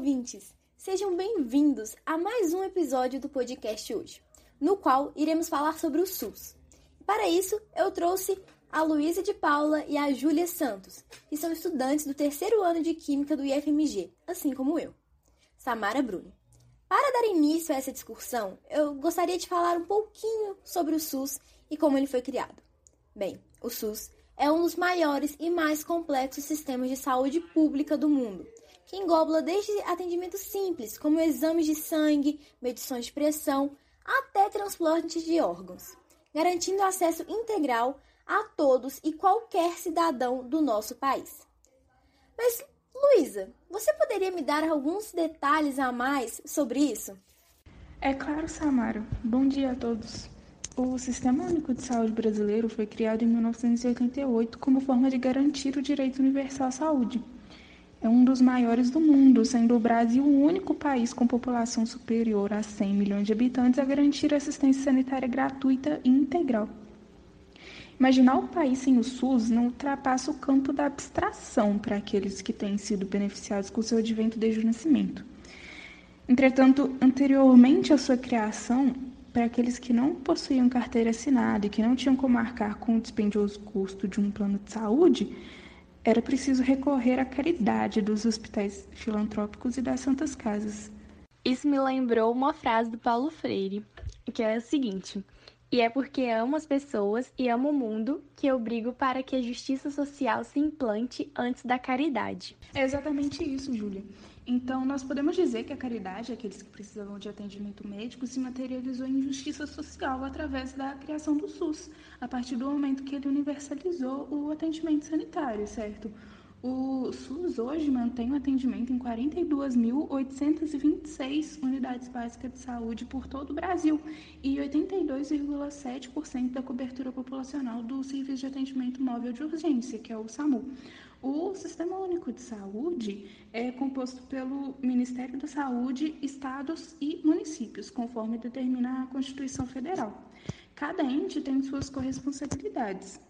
ouvintes! Sejam bem-vindos a mais um episódio do podcast hoje, no qual iremos falar sobre o SUS. Para isso, eu trouxe a Luísa de Paula e a Júlia Santos, que são estudantes do terceiro ano de Química do IFMG, assim como eu. Samara Bruni. Para dar início a essa discussão, eu gostaria de falar um pouquinho sobre o SUS e como ele foi criado. Bem, o SUS é um dos maiores e mais complexos sistemas de saúde pública do mundo, que engloba desde atendimentos simples, como exames de sangue, medições de pressão, até transplantes de órgãos, garantindo acesso integral a todos e qualquer cidadão do nosso país. Mas, Luísa, você poderia me dar alguns detalhes a mais sobre isso? É claro, Samara. Bom dia a todos. O Sistema Único de Saúde brasileiro foi criado em 1988 como forma de garantir o direito universal à saúde. É um dos maiores do mundo, sendo o Brasil o único país com população superior a 100 milhões de habitantes a garantir assistência sanitária gratuita e integral. Imaginar o país sem o SUS não ultrapassa o campo da abstração para aqueles que têm sido beneficiados com seu advento desde o nascimento. Entretanto, anteriormente à sua criação, para aqueles que não possuíam carteira assinada e que não tinham como marcar com o dispendioso custo de um plano de saúde, era preciso recorrer à caridade dos hospitais filantrópicos e das santas casas. Isso me lembrou uma frase do Paulo Freire, que é a seguinte: E é porque amo as pessoas e amo o mundo que eu brigo para que a justiça social se implante antes da caridade. É exatamente isso, Júlia. Então, nós podemos dizer que a caridade, aqueles que precisavam de atendimento médico, se materializou em justiça social através da criação do SUS, a partir do momento que ele universalizou o atendimento sanitário, certo? O SUS hoje mantém o atendimento em 42.826 unidades básicas de saúde por todo o Brasil e 82,7% da cobertura populacional do Serviço de Atendimento Móvel de Urgência, que é o SAMU. O Sistema Único de Saúde é composto pelo Ministério da Saúde, estados e municípios, conforme determina a Constituição Federal. Cada ente tem suas corresponsabilidades.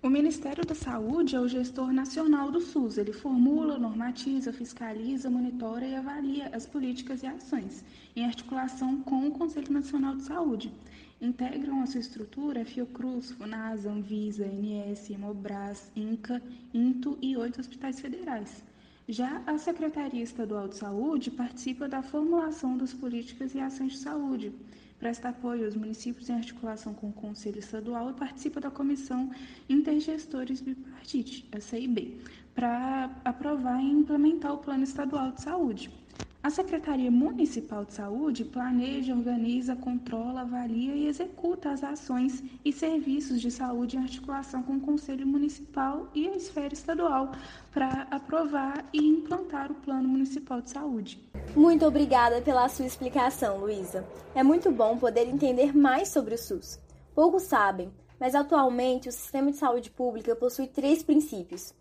O Ministério da Saúde é o gestor nacional do SUS. Ele formula, normatiza, fiscaliza, monitora e avalia as políticas e ações, em articulação com o Conselho Nacional de Saúde. Integram a sua estrutura Fiocruz, Funasa, Anvisa, ANS, Mobras, INCA, INTO e oito hospitais federais. Já a Secretaria Estadual de Saúde participa da formulação das políticas e ações de saúde, presta apoio aos municípios em articulação com o Conselho Estadual e participa da Comissão Intergestores Bipartite, CIB, para aprovar e implementar o Plano Estadual de Saúde. A Secretaria Municipal de Saúde planeja, organiza, controla, avalia e executa as ações e serviços de saúde em articulação com o Conselho Municipal e a esfera estadual para aprovar e implantar o Plano Municipal de Saúde. Muito obrigada pela sua explicação, Luísa. É muito bom poder entender mais sobre o SUS. Poucos sabem, mas atualmente o sistema de saúde pública possui três princípios,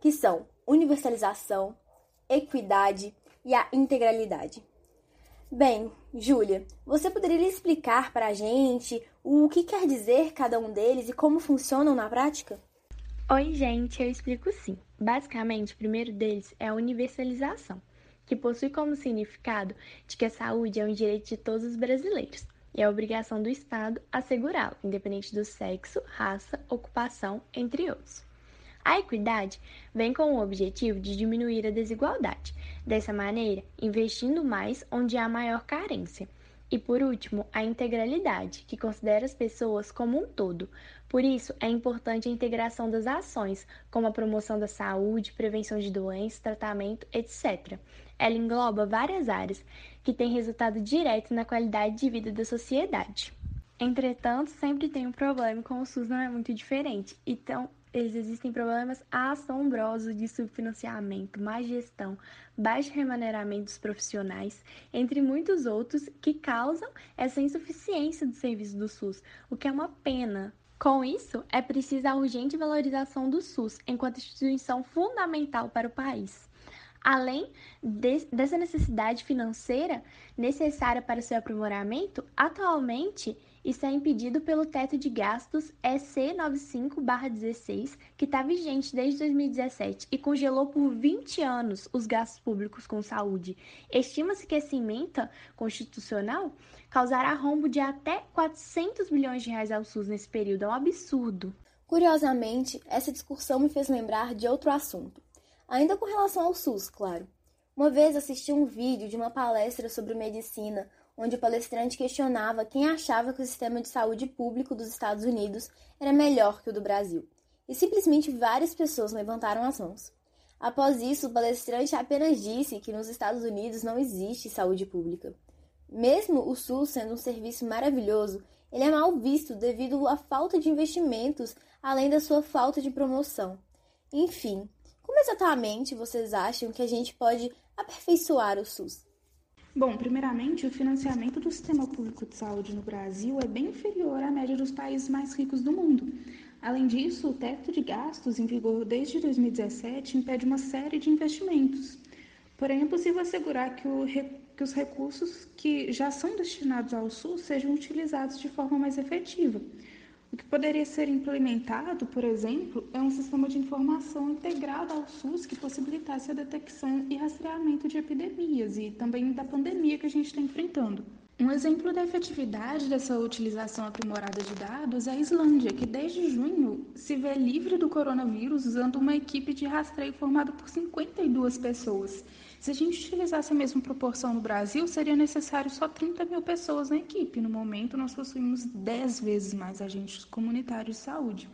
que são universalização, equidade e a integralidade. Bem, Júlia, você poderia explicar para a gente o que quer dizer cada um deles e como funcionam na prática? Oi, gente, eu explico sim. Basicamente, o primeiro deles é a universalização, que possui como significado de que a saúde é um direito de todos os brasileiros e é obrigação do Estado assegurá-lo, independente do sexo, raça, ocupação, entre outros. A equidade vem com o objetivo de diminuir a desigualdade, dessa maneira, investindo mais onde há maior carência. E por último, a integralidade, que considera as pessoas como um todo. Por isso, é importante a integração das ações, como a promoção da saúde, prevenção de doenças, tratamento, etc. Ela engloba várias áreas que têm resultado direto na qualidade de vida da sociedade. Entretanto, sempre tem um problema com o SUS não é muito diferente. Então, eles existem problemas assombrosos de subfinanciamento, má gestão, baixo remuneramento dos profissionais, entre muitos outros que causam essa insuficiência do serviço do SUS, o que é uma pena. Com isso, é preciso a urgente valorização do SUS enquanto instituição fundamental para o país. Além de, dessa necessidade financeira necessária para seu aprimoramento, atualmente Isso é impedido pelo teto de gastos EC 95/16, que está vigente desde 2017 e congelou por 20 anos os gastos públicos com saúde. Estima-se que essa emenda constitucional causará rombo de até 400 bilhões de reais ao SUS nesse período. É um absurdo. Curiosamente, essa discussão me fez lembrar de outro assunto. Ainda com relação ao SUS, claro. Uma vez assisti um vídeo de uma palestra sobre medicina onde o palestrante questionava quem achava que o sistema de saúde público dos Estados Unidos era melhor que o do Brasil. E simplesmente várias pessoas levantaram as mãos. Após isso, o palestrante apenas disse que nos Estados Unidos não existe saúde pública. Mesmo o SUS sendo um serviço maravilhoso, ele é mal visto devido à falta de investimentos, além da sua falta de promoção. Enfim, como exatamente vocês acham que a gente pode aperfeiçoar o SUS? Bom, primeiramente, o financiamento do sistema público de saúde no Brasil é bem inferior à média dos países mais ricos do mundo. Além disso, o teto de gastos em vigor desde 2017 impede uma série de investimentos. Porém, é possível assegurar que, o, que os recursos que já são destinados ao SUS sejam utilizados de forma mais efetiva. O que poderia ser implementado, por exemplo, é um sistema de informação integrado ao SUS que possibilitasse a detecção e rastreamento de epidemias e também da pandemia que a gente está enfrentando. Um exemplo da efetividade dessa utilização aprimorada de dados é a Islândia, que desde junho se vê livre do coronavírus usando uma equipe de rastreio formada por 52 pessoas se a gente utilizasse a mesma proporção no Brasil, seria necessário só 30 mil pessoas na equipe. No momento, nós possuímos 10 vezes mais agentes comunitários de saúde.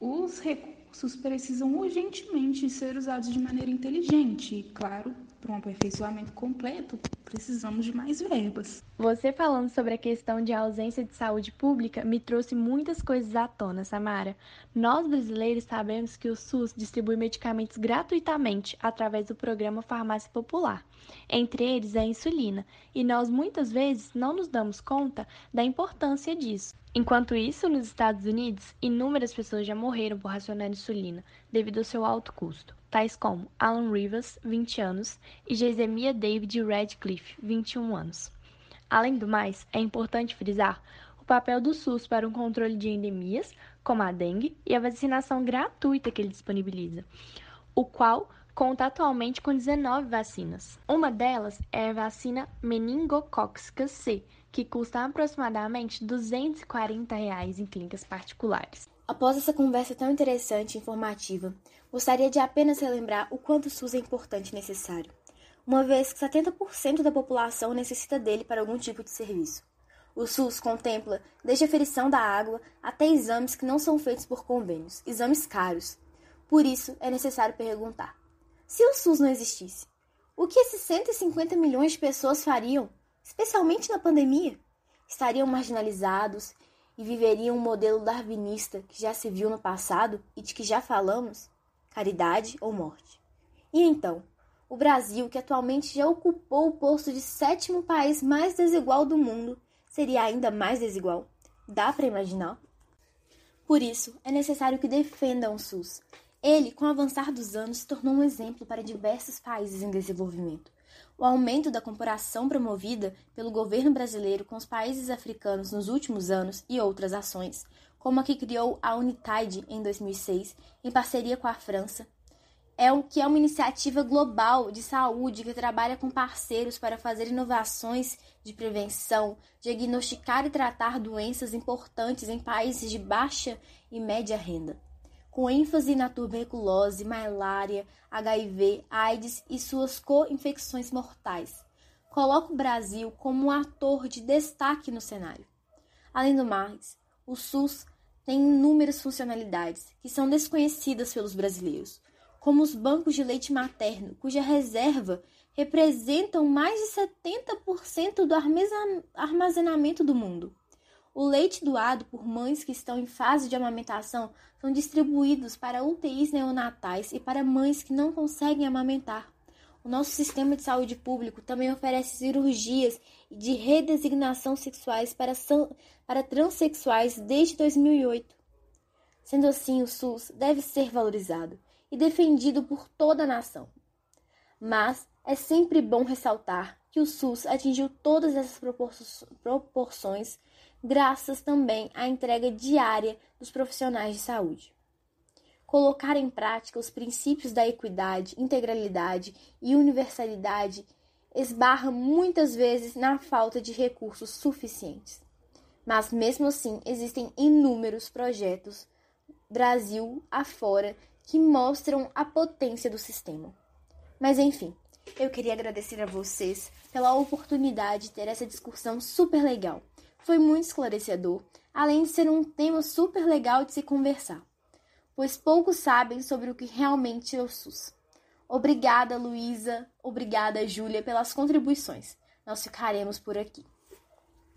Os recursos precisam urgentemente ser usados de maneira inteligente e, claro, para um aperfeiçoamento completo, precisamos de mais verbas. Você falando sobre a questão de ausência de saúde pública me trouxe muitas coisas à tona, Samara. Nós brasileiros sabemos que o SUS distribui medicamentos gratuitamente através do programa Farmácia Popular, entre eles a insulina, e nós muitas vezes não nos damos conta da importância disso. Enquanto isso, nos Estados Unidos, inúmeras pessoas já morreram por racionar insulina devido ao seu alto custo tais como Alan Rivers, 20 anos, e Jezemia David Radcliffe, 21 anos. Além do mais, é importante frisar o papel do SUS para o controle de endemias, como a dengue, e a vacinação gratuita que ele disponibiliza, o qual conta atualmente com 19 vacinas. Uma delas é a vacina meningocócica C, que custa aproximadamente 240 reais em clínicas particulares. Após essa conversa tão interessante e informativa, Gostaria de apenas relembrar o quanto o SUS é importante e necessário, uma vez que 70% da população necessita dele para algum tipo de serviço. O SUS contempla desde a aferição da água até exames que não são feitos por convênios, exames caros. Por isso, é necessário perguntar: se o SUS não existisse, o que esses 150 milhões de pessoas fariam, especialmente na pandemia? Estariam marginalizados e viveriam um modelo darwinista que já se viu no passado e de que já falamos? Caridade ou morte. E então, o Brasil, que atualmente já ocupou o posto de sétimo país mais desigual do mundo, seria ainda mais desigual? Dá para imaginar? Por isso, é necessário que defendam o SUS. Ele, com o avançar dos anos, se tornou um exemplo para diversos países em desenvolvimento. O aumento da comparação promovida pelo governo brasileiro com os países africanos nos últimos anos e outras ações como a que criou a Unitaid em 2006, em parceria com a França. É o que é uma iniciativa global de saúde que trabalha com parceiros para fazer inovações de prevenção, diagnosticar e tratar doenças importantes em países de baixa e média renda, com ênfase na tuberculose, malária, HIV, AIDS e suas co-infecções mortais. Coloca o Brasil como um ator de destaque no cenário. Além do mais, o SUS tem inúmeras funcionalidades que são desconhecidas pelos brasileiros, como os bancos de leite materno, cuja reserva representam mais de 70% do armazenamento do mundo. O leite doado por mães que estão em fase de amamentação são distribuídos para UTIs neonatais e para mães que não conseguem amamentar. O nosso sistema de saúde público também oferece cirurgias de redesignação sexuais para, para transexuais desde 2008. Sendo assim, o SUS deve ser valorizado e defendido por toda a nação. Mas é sempre bom ressaltar que o SUS atingiu todas essas proporções graças também à entrega diária dos profissionais de saúde. Colocar em prática os princípios da equidade, integralidade e universalidade esbarra muitas vezes na falta de recursos suficientes. Mas mesmo assim, existem inúmeros projetos Brasil afora que mostram a potência do sistema. Mas enfim, eu queria agradecer a vocês pela oportunidade de ter essa discussão super legal. Foi muito esclarecedor, além de ser um tema super legal de se conversar, pois poucos sabem sobre o que realmente é o SUS. Obrigada, Luísa. Obrigada, Júlia, pelas contribuições. Nós ficaremos por aqui.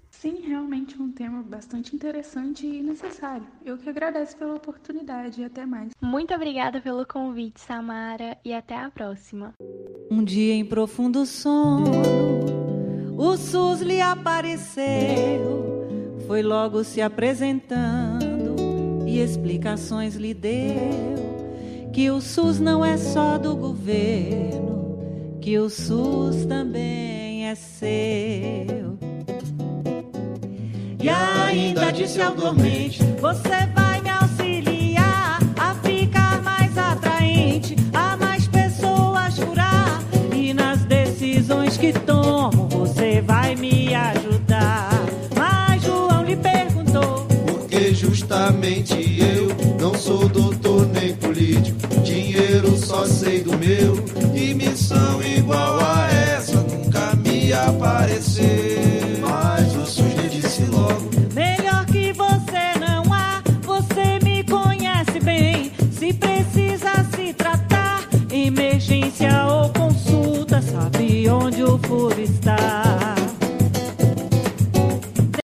Sim, realmente é um tema bastante interessante e necessário. Eu que agradeço pela oportunidade e até mais. Muito obrigada pelo convite, Samara, e até a próxima. Um dia em profundo sono, o SUS lhe apareceu, foi logo se apresentando e explicações lhe deu que o SUS não é só do governo, que o SUS também é seu. E ainda disse ao dormente: Você vai me auxiliar a ficar mais atraente, a mais pessoas curar. E nas decisões que tomo, você vai me ajudar. Mas João lhe perguntou: Porque justamente eu não sou doutor nem político.